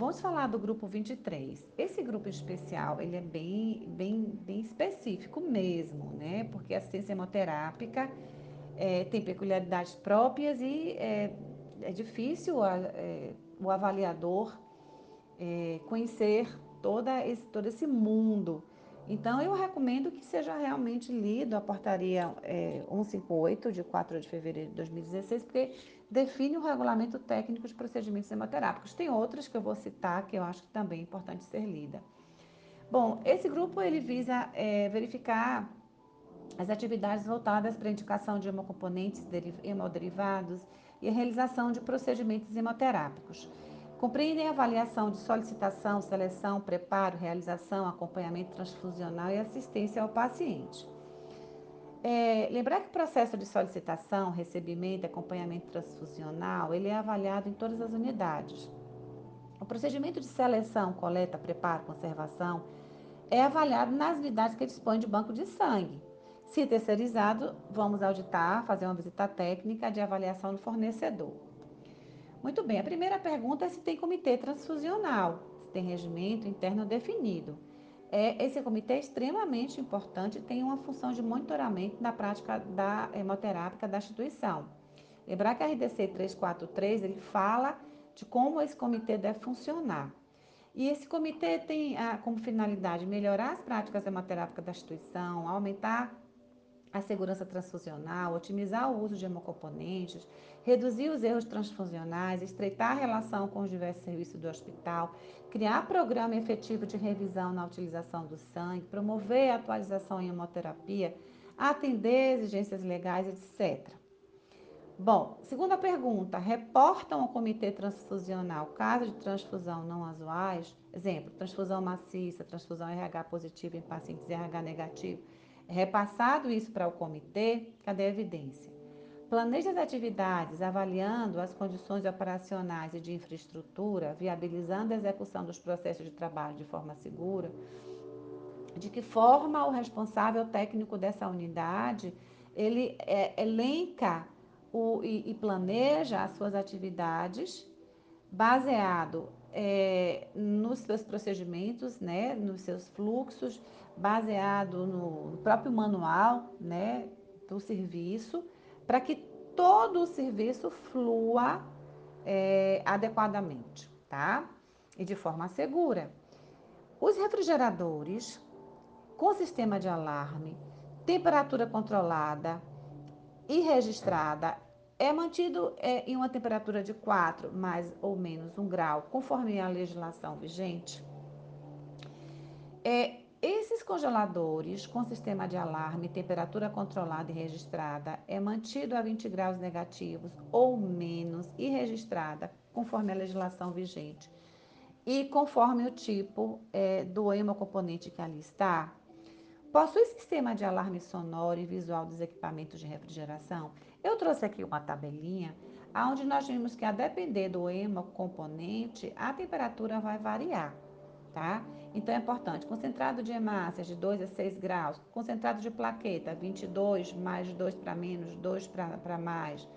vamos falar do grupo 23. Esse grupo especial, ele é bem, bem, bem específico mesmo, né? Porque a assistência hemoterápica é, tem peculiaridades próprias e é, é difícil a, é, o avaliador é, conhecer toda esse, todo esse mundo. Então, eu recomendo que seja realmente lido a portaria é, 158, de 4 de fevereiro de 2016, porque define o regulamento técnico de procedimentos hemoterápicos. Tem outras que eu vou citar que eu acho que também é importante ser lida. Bom, esse grupo ele visa é, verificar as atividades voltadas para a indicação de hemocomponentes hemoderivados e a realização de procedimentos hemoterápicos. Compreendem a avaliação de solicitação, seleção, preparo, realização, acompanhamento transfusional e assistência ao paciente. É, lembrar que o processo de solicitação, recebimento e acompanhamento transfusional, ele é avaliado em todas as unidades. O procedimento de seleção, coleta, preparo, conservação é avaliado nas unidades que dispõem de banco de sangue. Se terceirizado, vamos auditar, fazer uma visita técnica de avaliação do fornecedor. Muito bem, a primeira pergunta é se tem comitê transfusional, se tem regimento interno definido é, esse comitê é extremamente importante tem uma função de monitoramento da prática da hemoterápica da instituição. Lembrar que a RDC 343 ele fala de como esse comitê deve funcionar. E esse comitê tem ah, como finalidade melhorar as práticas hemoterápicas da instituição, aumentar a segurança transfusional, otimizar o uso de hemocomponentes, reduzir os erros transfusionais, estreitar a relação com os diversos serviços do hospital, criar programa efetivo de revisão na utilização do sangue, promover a atualização em hemoterapia, atender exigências legais, etc. Bom, segunda pergunta, reportam ao comitê transfusional casos de transfusão não usuais, exemplo, transfusão maciça, transfusão RH positiva em pacientes RH negativo, repassado isso para o comitê, cadê a evidência? Planeja as atividades avaliando as condições operacionais e de infraestrutura, viabilizando a execução dos processos de trabalho de forma segura. De que forma o responsável técnico dessa unidade ele é, elenca o, e, e, planeja as suas atividades baseado é, nos seus procedimentos, né, nos seus fluxos, baseado no próprio manual né, do serviço para que todo o serviço flua é, adequadamente, tá? E de forma segura. Os refrigeradores com sistema de alarme, temperatura controlada e registrada é mantido é, em uma temperatura de 4 mais ou menos um grau, conforme a legislação vigente. É, esses congeladores com sistema de alarme, temperatura controlada e registrada é mantido a 20 graus negativos ou menos e registrada conforme a legislação vigente e conforme o tipo é, do hemocomponente que ali está. Possui sistema de alarme sonoro e visual dos equipamentos de refrigeração? Eu trouxe aqui uma tabelinha onde nós vimos que a depender do hemocomponente, a temperatura vai variar, tá? Então, é importante, concentrado de hemácias de 2 a 6 graus, concentrado de plaqueta, 22, mais 2 para menos, 2 para mais.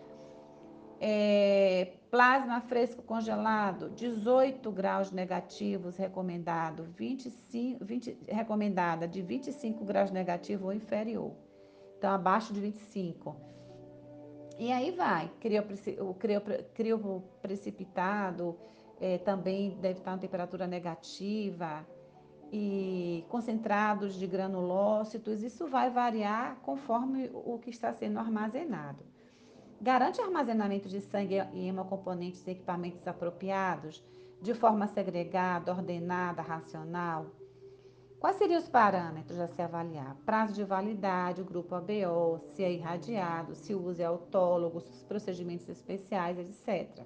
É, plasma fresco congelado, 18 graus negativos, recomendado, 25, 20, recomendada de 25 graus negativo ou inferior. Então, abaixo de 25. E aí vai, crio, crio, crio precipitado, é, também deve estar em temperatura negativa, e concentrados de granulócitos, isso vai variar conforme o que está sendo armazenado. Garante armazenamento de sangue e hemocomponentes em equipamentos apropriados, de forma segregada, ordenada, racional. Quais seriam os parâmetros a se avaliar? Prazo de validade, grupo ABO, se é irradiado, se o uso é autólogo, os procedimentos especiais, etc.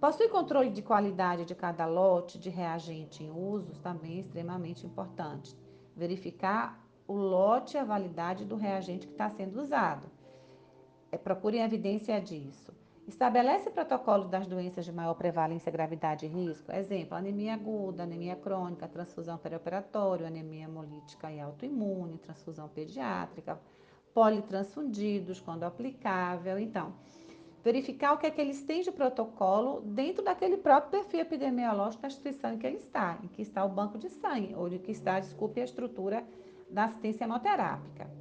Possui controle de qualidade de cada lote de reagente em usos, também é extremamente importante. Verificar o lote e a validade do reagente que está sendo usado. É, procurem evidência disso. Estabelece protocolo das doenças de maior prevalência, gravidade e risco. Exemplo, anemia aguda, anemia crônica, transfusão perioperatória, anemia hemolítica e autoimune, transfusão pediátrica, politransfundidos quando aplicável. Então, verificar o que é que eles têm de protocolo dentro daquele próprio perfil epidemiológico da instituição em que ele está, em que está o banco de sangue, ou de que está, desculpe, a estrutura da assistência hemoterápica.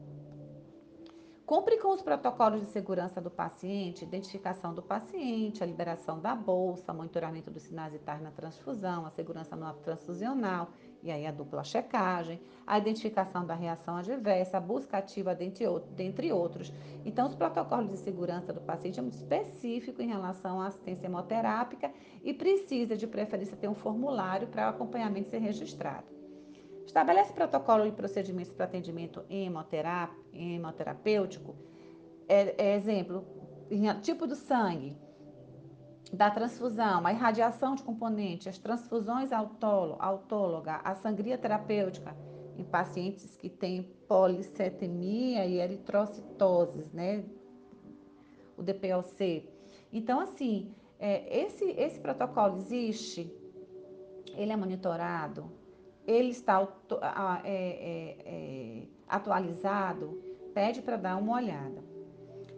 Cumpre com os protocolos de segurança do paciente, identificação do paciente, a liberação da bolsa, monitoramento dos sinais vitais na transfusão, a segurança no ato transfusional, e aí a dupla checagem, a identificação da reação adversa, a busca ativa, dentre outros. Então, os protocolos de segurança do paciente é muito específico em relação à assistência hemoterápica e precisa, de preferência, ter um formulário para o acompanhamento ser registrado. Estabelece protocolo e procedimentos para atendimento hemoterapêutico. É, é exemplo, tipo do sangue, da transfusão, a irradiação de componente, as transfusões autóloga, a sangria terapêutica em pacientes que têm policetemia e eritrocitoses, né? O DPLC. Então, assim, é, esse, esse protocolo existe, ele é monitorado, ele está é, é, é, atualizado, pede para dar uma olhada.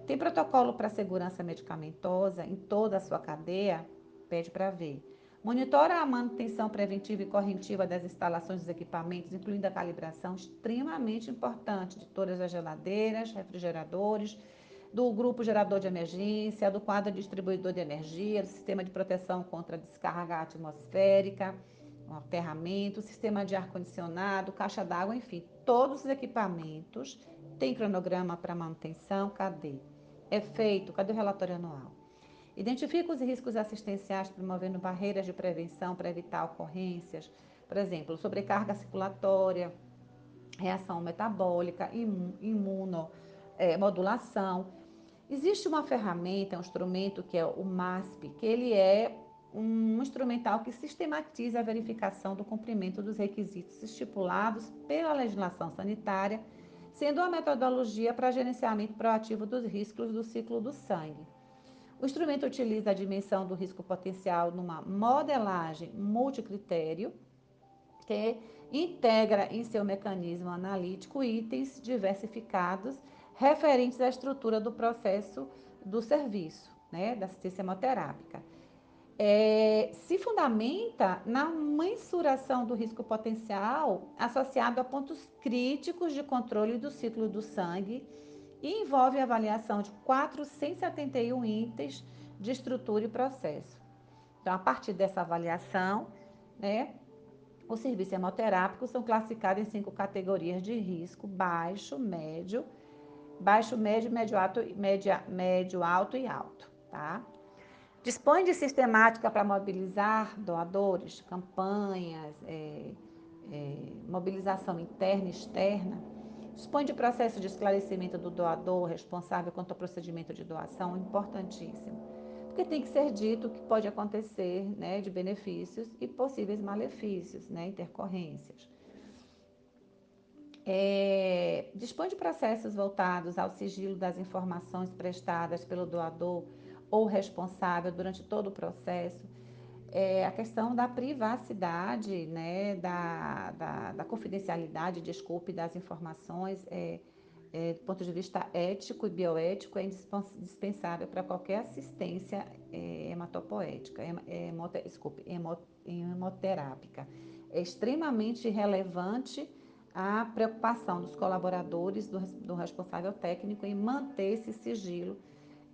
Tem protocolo para segurança medicamentosa em toda a sua cadeia? Pede para ver. Monitora a manutenção preventiva e correntiva das instalações dos equipamentos, incluindo a calibração extremamente importante de todas as geladeiras, refrigeradores, do grupo gerador de emergência, do quadro distribuidor de energia, do sistema de proteção contra descarga atmosférica, o aterramento, sistema de ar-condicionado, caixa d'água, enfim, todos os equipamentos têm cronograma para manutenção, cadê? é feito? Cadê o relatório anual? Identifica os riscos assistenciais promovendo barreiras de prevenção para evitar ocorrências, por exemplo, sobrecarga circulatória, reação metabólica, imunomodulação. É, Existe uma ferramenta, um instrumento que é o MASP, que ele é um instrumental que sistematiza a verificação do cumprimento dos requisitos estipulados pela legislação sanitária sendo uma metodologia para gerenciamento proativo dos riscos do ciclo do sangue. O instrumento utiliza a dimensão do risco potencial numa modelagem multicritério, que integra em seu mecanismo analítico itens diversificados referentes à estrutura do processo do serviço, né, da assistência hemoterápica é, se fundamenta na mensuração do risco potencial associado a pontos críticos de controle do ciclo do sangue e envolve a avaliação de 471 itens de estrutura e processo. Então, a partir dessa avaliação, né, os serviços hemoterápicos são classificados em cinco categorias de risco: baixo, médio, baixo, médio, médio alto, média, médio alto e alto, tá? Dispõe de sistemática para mobilizar doadores, campanhas, é, é, mobilização interna e externa. Dispõe de processo de esclarecimento do doador responsável quanto ao procedimento de doação, importantíssimo. Porque tem que ser dito o que pode acontecer né, de benefícios e possíveis malefícios, né, intercorrências. É, dispõe de processos voltados ao sigilo das informações prestadas pelo doador ou responsável durante todo o processo, é a questão da privacidade, né, da, da, da confidencialidade, desculpe, das informações, é, é, do ponto de vista ético e bioético, é indispensável para qualquer assistência é, hematopoética, hemote, desculpe, hemoterápica. É extremamente relevante a preocupação dos colaboradores, do, do responsável técnico em manter esse sigilo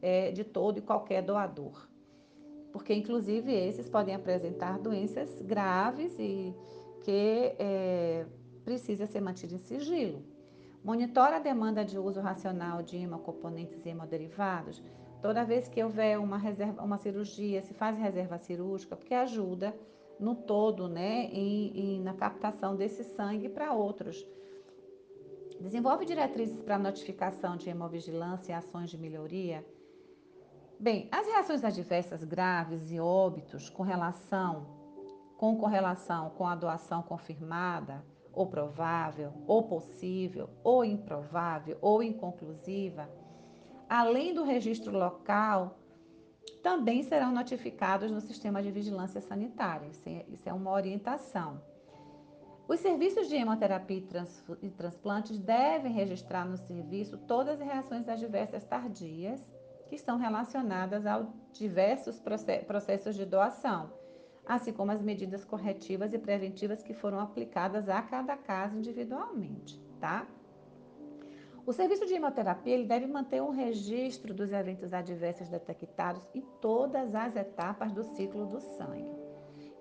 é, de todo e qualquer doador. Porque, inclusive, esses podem apresentar doenças graves e que é, precisa ser mantido em sigilo. Monitora a demanda de uso racional de hemocomponentes e hemoderivados. Toda vez que houver uma, reserva, uma cirurgia, se faz reserva cirúrgica, porque ajuda no todo, né, em, em, na captação desse sangue para outros. Desenvolve diretrizes para notificação de hemovigilância e ações de melhoria Bem, as reações adversas graves e óbitos com relação com correlação com a doação confirmada ou provável, ou possível, ou improvável, ou inconclusiva, além do registro local, também serão notificados no sistema de vigilância sanitária. Isso é, é uma orientação. Os serviços de hemoterapia e transplantes devem registrar no serviço todas as reações adversas tardias que estão relacionadas a diversos processos de doação, assim como as medidas corretivas e preventivas que foram aplicadas a cada caso individualmente, tá? O serviço de hemoterapia ele deve manter um registro dos eventos adversos detectados em todas as etapas do ciclo do sangue,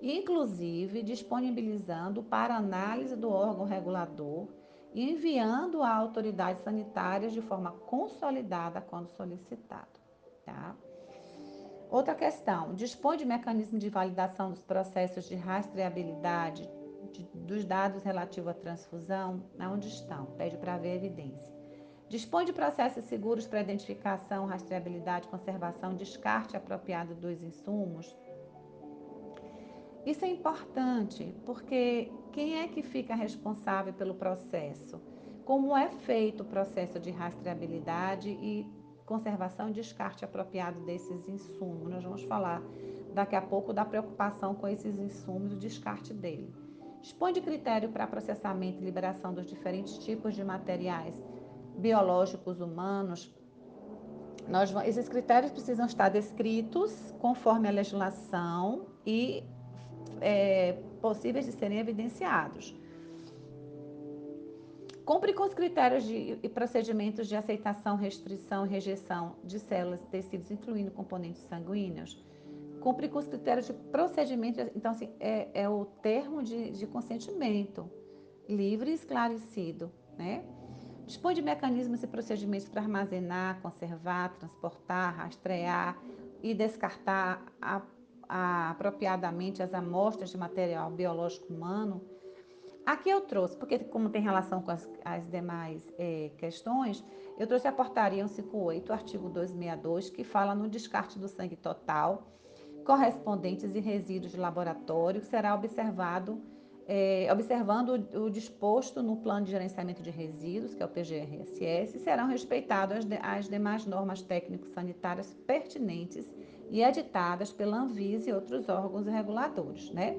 inclusive disponibilizando para análise do órgão regulador enviando a autoridades sanitárias de forma consolidada quando solicitado. Tá? Outra questão, dispõe de mecanismo de validação dos processos de rastreabilidade de, dos dados relativos à transfusão, onde estão, pede para ver evidência. Dispõe de processos seguros para identificação, rastreabilidade, conservação, descarte apropriado dos insumos. Isso é importante porque quem é que fica responsável pelo processo? Como é feito o processo de rastreabilidade e conservação e descarte apropriado desses insumos? Nós vamos falar daqui a pouco da preocupação com esses insumos e o descarte dele. Dispõe de critério para processamento e liberação dos diferentes tipos de materiais biológicos humanos, nós, esses critérios precisam estar descritos conforme a legislação e é, possíveis de serem evidenciados. Cumpre com os critérios de, e procedimentos de aceitação, restrição e rejeição de células e tecidos, incluindo componentes sanguíneos. Cumpre com os critérios de procedimento, então, assim, é, é o termo de, de consentimento livre e esclarecido, né? Dispõe de mecanismos e procedimentos para armazenar, conservar, transportar, rastrear e descartar a, a, apropriadamente as amostras de material biológico humano. Aqui eu trouxe, porque como tem relação com as, as demais é, questões, eu trouxe a portaria 158, artigo 262, que fala no descarte do sangue total, correspondentes e resíduos de laboratório, que será observado é, observando o, o, disposto no Plano de Gerenciamento de Resíduos, que é o PGRSS, serão respeitadas as, as demais normas técnico-sanitárias pertinentes e editadas pela Anvisa e outros órgãos reguladores, né?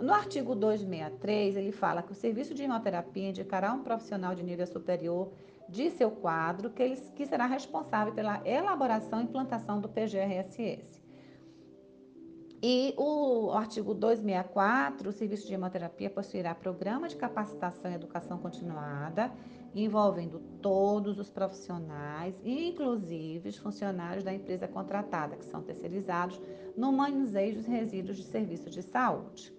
No artigo 263, ele fala que o serviço de hemoterapia indicará um profissional de nível superior de seu quadro que, ele, que será responsável pela elaboração e implantação do PGRSS. E o artigo 264, o serviço de hemoterapia possuirá programa de capacitação e educação continuada, envolvendo todos os profissionais, inclusive os funcionários da empresa contratada, que são terceirizados, no manuseio dos resíduos de serviços de saúde.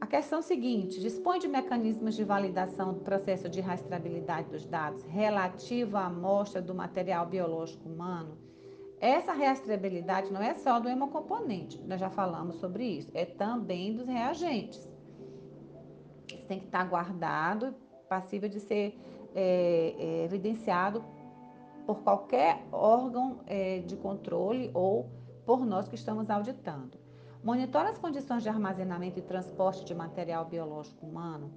A questão seguinte: dispõe de mecanismos de validação do processo de rastreabilidade dos dados relativo à amostra do material biológico humano essa rastreabilidade não é só do hemocomponente, nós já falamos sobre isso, é também dos reagentes. Isso tem que estar guardado, passível de ser é, é, evidenciado por qualquer órgão é, de controle ou por nós que estamos auditando. Monitora as condições de armazenamento e transporte de material biológico humano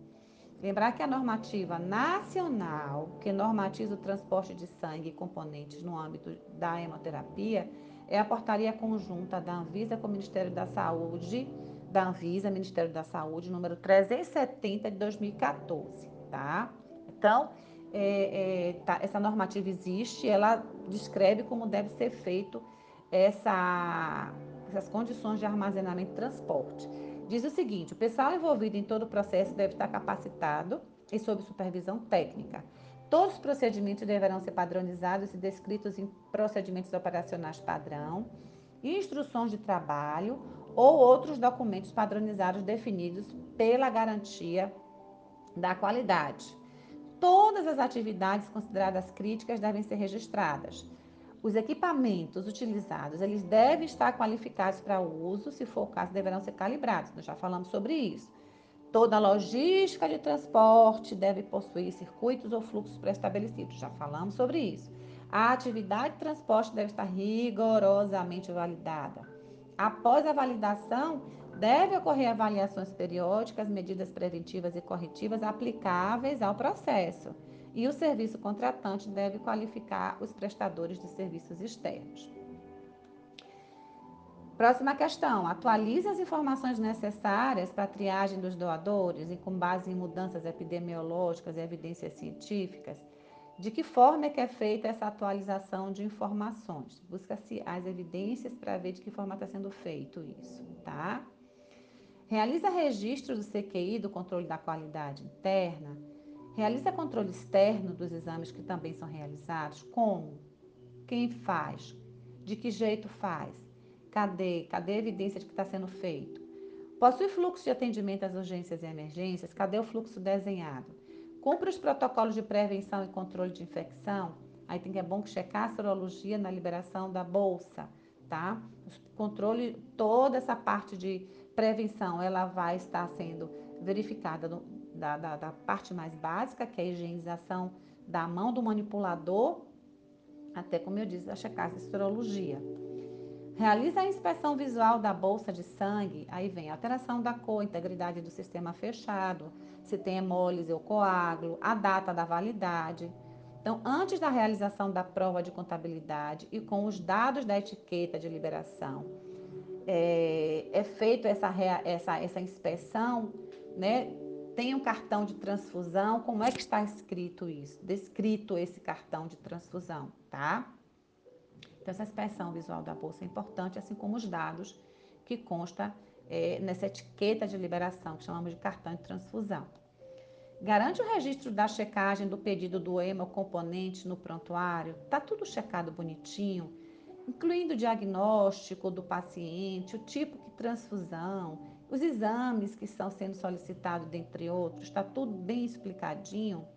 Lembrar que a normativa nacional, que normatiza o transporte de sangue e componentes no âmbito da hemoterapia, é a portaria conjunta da Anvisa com o Ministério da Saúde, da Anvisa, Ministério da Saúde, número 370 de 2014, tá? Então, é, é, tá, essa normativa existe, ela descreve como deve ser feito essa, essas condições de armazenamento e transporte. Diz o seguinte: o pessoal envolvido em todo o processo deve estar capacitado e sob supervisão técnica. Todos os procedimentos deverão ser padronizados e descritos em procedimentos operacionais padrão, instruções de trabalho ou outros documentos padronizados definidos pela garantia da qualidade. Todas as atividades consideradas críticas devem ser registradas. Os equipamentos utilizados, eles devem estar qualificados para uso, se for o caso, deverão ser calibrados. Nós já falamos sobre isso. Toda logística de transporte deve possuir circuitos ou fluxos pré-estabelecidos. Já falamos sobre isso. A atividade de transporte deve estar rigorosamente validada. Após a validação, deve ocorrer avaliações periódicas, medidas preventivas e corretivas aplicáveis ao processo e o serviço contratante deve qualificar os prestadores de serviços externos. Próxima questão. Atualize as informações necessárias para a triagem dos doadores e com base em mudanças epidemiológicas e evidências científicas. De que forma é que é feita essa atualização de informações? Busca-se as evidências para ver de que forma está sendo feito isso, tá? Realiza registro do CQI, do controle da qualidade interna. Realiza controle externo dos exames que também são realizados. Como? Quem faz? De que jeito faz? Cadê? Cadê a evidência de que está sendo feito? Possui fluxo de atendimento às urgências e emergências? Cadê o fluxo desenhado? Cumpre os protocolos de prevenção e controle de infecção? Aí tem que é bom checar a sorologia na liberação da bolsa, tá? Controle, toda essa parte de prevenção, ela vai estar sendo verificada no, da, da, da parte mais básica, que é a higienização da mão do manipulador, até como eu disse, a checagem de sorologia. Realiza a inspeção visual da bolsa de sangue, aí vem alteração da cor, integridade do sistema fechado, se tem hemólise ou coágulo, a data da validade. Então, antes da realização da prova de contabilidade e com os dados da etiqueta de liberação, é, é feito essa, essa, essa inspeção, né? Tem um cartão de transfusão, como é que está escrito isso? Descrito esse cartão de transfusão, tá? Então, essa inspeção visual da bolsa é importante, assim como os dados que consta é, nessa etiqueta de liberação, que chamamos de cartão de transfusão. Garante o registro da checagem do pedido do hemocomponente no prontuário, tá tudo checado bonitinho, incluindo o diagnóstico do paciente, o tipo de transfusão, os exames que estão sendo solicitados, dentre outros, está tudo bem explicadinho.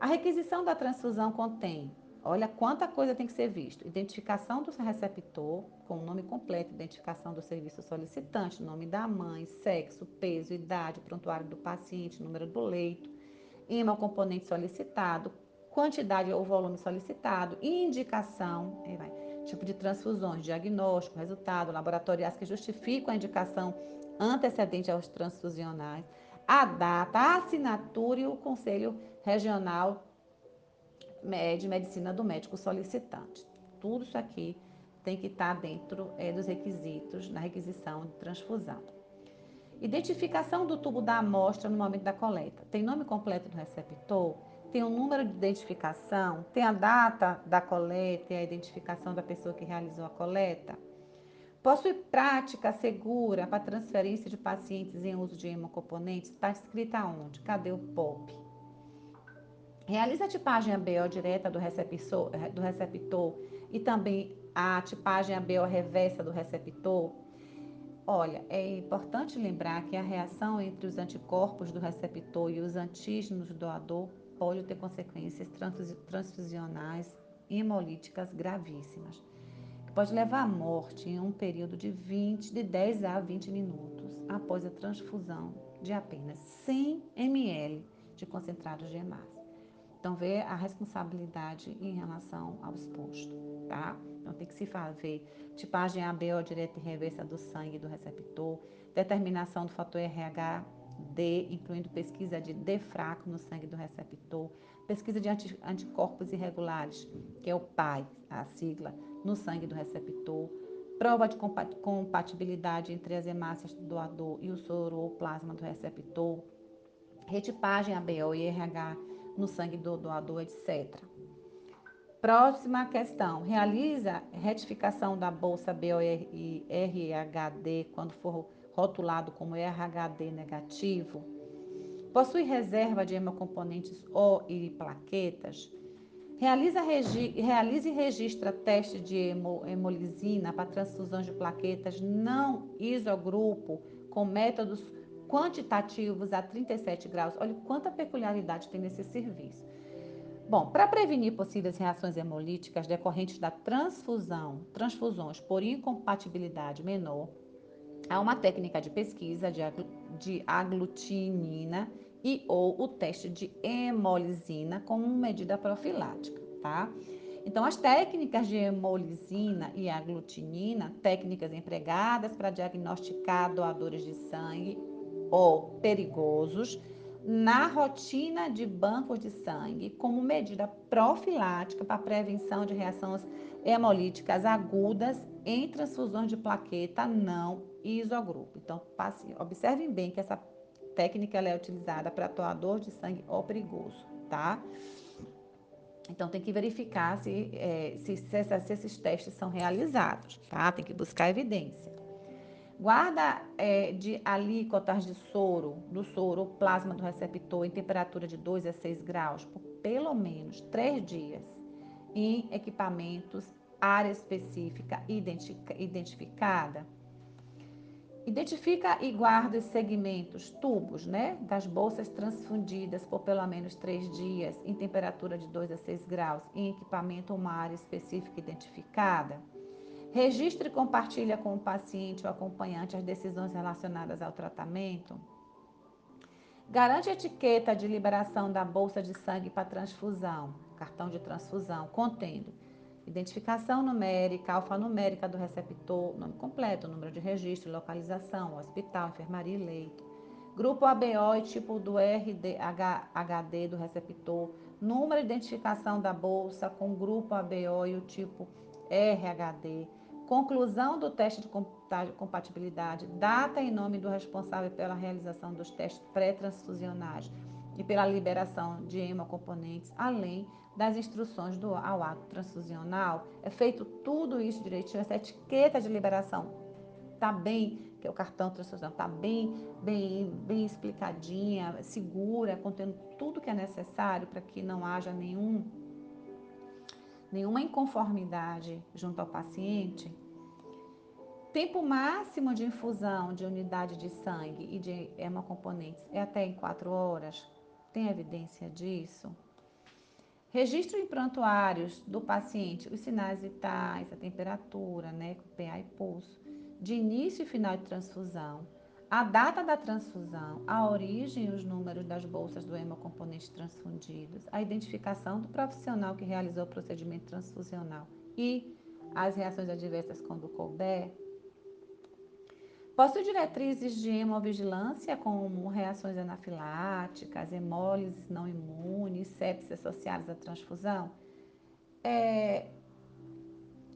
A requisição da transfusão contém Olha quanta coisa tem que ser visto. Identificação do receptor, com o nome completo, identificação do serviço solicitante, nome da mãe, sexo, peso, idade, prontuário do paciente, número do leito, componente solicitado, quantidade ou volume solicitado, indicação, vai, tipo de transfusões, diagnóstico, resultado, laboratoriais que justificam a indicação antecedente aos transfusionais, a data, a assinatura e o Conselho Regional de medicina do médico solicitante. Tudo isso aqui tem que estar dentro é, dos requisitos na requisição de transfusão. Identificação do tubo da amostra no momento da coleta. Tem nome completo do receptor, tem o número de identificação, tem a data da coleta e a identificação da pessoa que realizou a coleta. Possui prática segura para transferência de pacientes em uso de hemocomponentes? Está escrita onde? Cadê o POP? Realiza a tipagem ABO direta do receptor, do receptor e também a tipagem ABO reversa do receptor. Olha, é importante lembrar que a reação entre os anticorpos do receptor e os antígenos do doador pode ter consequências transfusionais hemolíticas gravíssimas, que pode levar à morte em um período de 20, de 10 a 20 minutos após a transfusão de apenas 100 ml de concentrado de hemácia. Então, ver a responsabilidade em relação ao exposto, tá? Então, tem que se fazer tipagem ABO direta e reversa do sangue do receptor, determinação do fator RH-D, incluindo pesquisa de D fraco no sangue do receptor, pesquisa de anticorpos irregulares, que é o PAI, a sigla, no sangue do receptor, prova de compatibilidade entre as hemácias do doador e o soro ou plasma do receptor, retipagem ABO e RH no sangue do doador, etc. Próxima questão. Realiza retificação da bolsa BO RHD quando for rotulado como RHD negativo? Possui reserva de hemocomponentes O e plaquetas? Realiza, realiza e registra teste de hemo hemolisina para transfusões de plaquetas não isogrupo com métodos quantitativos a 37 graus. Olha quanta peculiaridade tem nesse serviço. Bom, para prevenir possíveis reações hemolíticas decorrentes da transfusão, transfusões por incompatibilidade menor, há uma técnica de pesquisa de, de aglutinina e ou o teste de hemolisina como medida profilática, tá? Então, as técnicas de hemolisina e aglutinina, técnicas empregadas para diagnosticar doadores de sangue ou perigosos na rotina de bancos de sangue como medida profilática para prevenção de reações hemolíticas agudas em transfusões de plaqueta não isogrupo. Então, passe, observem bem que essa técnica é utilizada para atoador de sangue ou perigoso, tá? Então, tem que verificar se, é, se, se, se, esses testes são realizados, tá? Tem que buscar evidência. Guarda é, de alíquotas de soro, do soro ou plasma do receptor em temperatura de 2 a 6 graus por pelo menos 3 dias em equipamentos, área específica identificada Identifica e guarda os segmentos, tubos, né, das bolsas transfundidas por pelo menos três dias em temperatura de 2 a 6 graus em equipamento ou uma área específica identificada. Registre e compartilha com o paciente ou acompanhante as decisões relacionadas ao tratamento. Garante a etiqueta de liberação da bolsa de sangue para transfusão, cartão de transfusão, contendo identificação numérica, alfanumérica do receptor, nome completo, número de registro, localização, hospital, enfermaria e leito. Grupo ABO e tipo do RDHD do receptor, número de identificação da bolsa com grupo ABO e o tipo RHD, conclusão do teste de compatibilidade, data e nome do responsável pela realização dos testes pré-transfusionais e pela liberação de hemocomponentes, além das instruções do, ao ato transfusional. É feito tudo isso direitinho, essa etiqueta de liberação está bem, que é o cartão transfusional, está bem, bem, bem explicadinha, segura, contendo tudo que é necessário para que não haja nenhum, nenhuma inconformidade junto ao paciente. Tempo máximo de infusão de unidade de sangue e de hemocomponentes é até em 4 horas. Tem evidência disso? Registro em prontuários do paciente os sinais vitais, a temperatura, né, PA e pulso, de início e final de transfusão, a data da transfusão, a origem e os números das bolsas do hemocomponente transfundidos, a identificação do profissional que realizou o procedimento transfusional e as reações adversas quando couber, Possui diretrizes de hemovigilância, como reações anafiláticas, hemólises não imunes, sepsis associadas à transfusão. É,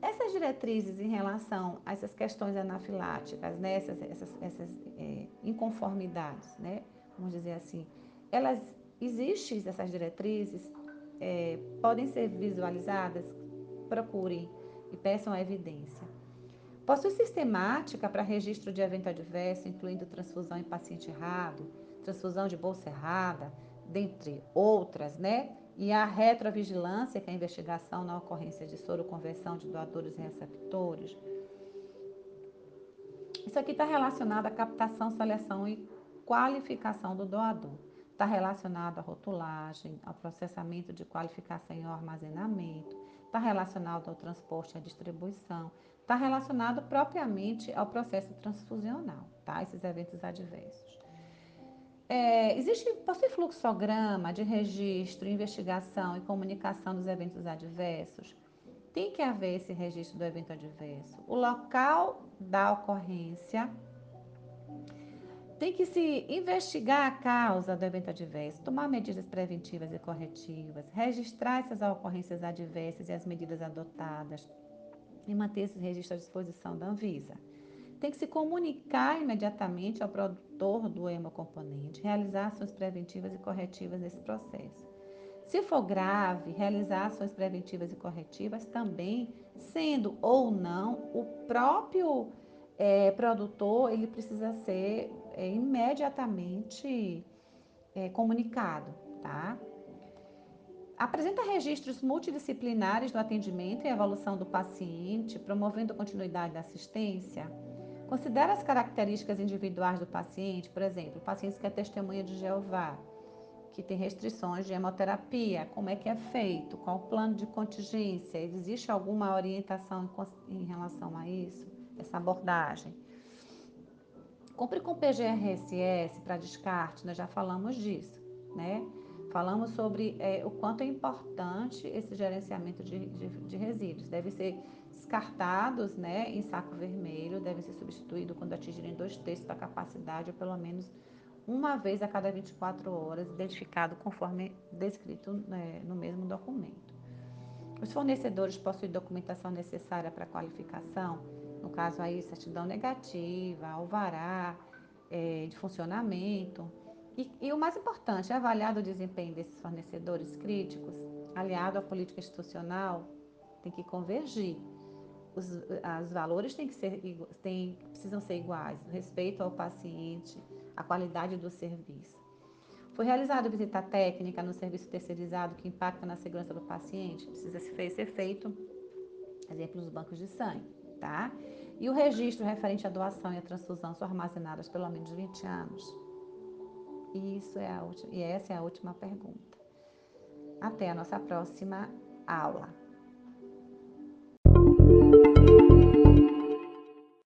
essas diretrizes em relação a essas questões anafiláticas, né, essas, essas, essas é, inconformidades, né, vamos dizer assim, elas existem, essas diretrizes, é, podem ser visualizadas, procurem e peçam a evidência. Possui sistemática para registro de evento adverso, incluindo transfusão em paciente errado, transfusão de bolsa errada, dentre outras, né? E a retrovigilância, que é a investigação na ocorrência de soroconversão de doadores e receptores. Isso aqui está relacionado à captação, seleção e qualificação do doador. Está relacionado à rotulagem, ao processamento de qualificação e ao armazenamento, está relacionado ao transporte e à distribuição, está relacionado propriamente ao processo transfusional, tá? Esses eventos adversos. É, existe, possui fluxograma de registro, investigação e comunicação dos eventos adversos? Tem que haver esse registro do evento adverso. O local da ocorrência tem que se investigar a causa do evento adverso, tomar medidas preventivas e corretivas, registrar essas ocorrências adversas e as medidas adotadas, e manter esse registro à disposição da Anvisa. Tem que se comunicar imediatamente ao produtor do hemocomponente, realizar ações preventivas e corretivas nesse processo. Se for grave, realizar ações preventivas e corretivas também, sendo ou não, o próprio é, produtor ele precisa ser é, imediatamente é, comunicado, tá? Apresenta registros multidisciplinares do atendimento e evolução do paciente, promovendo continuidade da assistência. Considera as características individuais do paciente, por exemplo, pacientes que é testemunha de Jeová, que tem restrições de hemoterapia, como é que é feito, qual o plano de contingência, existe alguma orientação em relação a isso, essa abordagem. Cumpre com PGRSS para descarte, nós já falamos disso, né? Falamos sobre é, o quanto é importante esse gerenciamento de, de, de resíduos. Devem ser descartados né, em saco vermelho, devem ser substituídos quando atingirem dois terços da capacidade, ou pelo menos uma vez a cada 24 horas, identificado conforme descrito né, no mesmo documento. Os fornecedores possuem documentação necessária para qualificação, no caso aí, certidão negativa, alvará é, de funcionamento, e, e, o mais importante, é avaliar o desempenho desses fornecedores críticos, aliado à política institucional, tem que convergir. Os, os valores têm que ser, têm, precisam ser iguais, respeito ao paciente, a qualidade do serviço. Foi realizada visita técnica no serviço terceirizado que impacta na segurança do paciente? Precisa ser feito, exemplo, nos bancos de sangue, tá? E o registro referente à doação e à transfusão são armazenadas pelo menos 20 anos? Isso é a última, e essa é a última pergunta. Até a nossa próxima aula.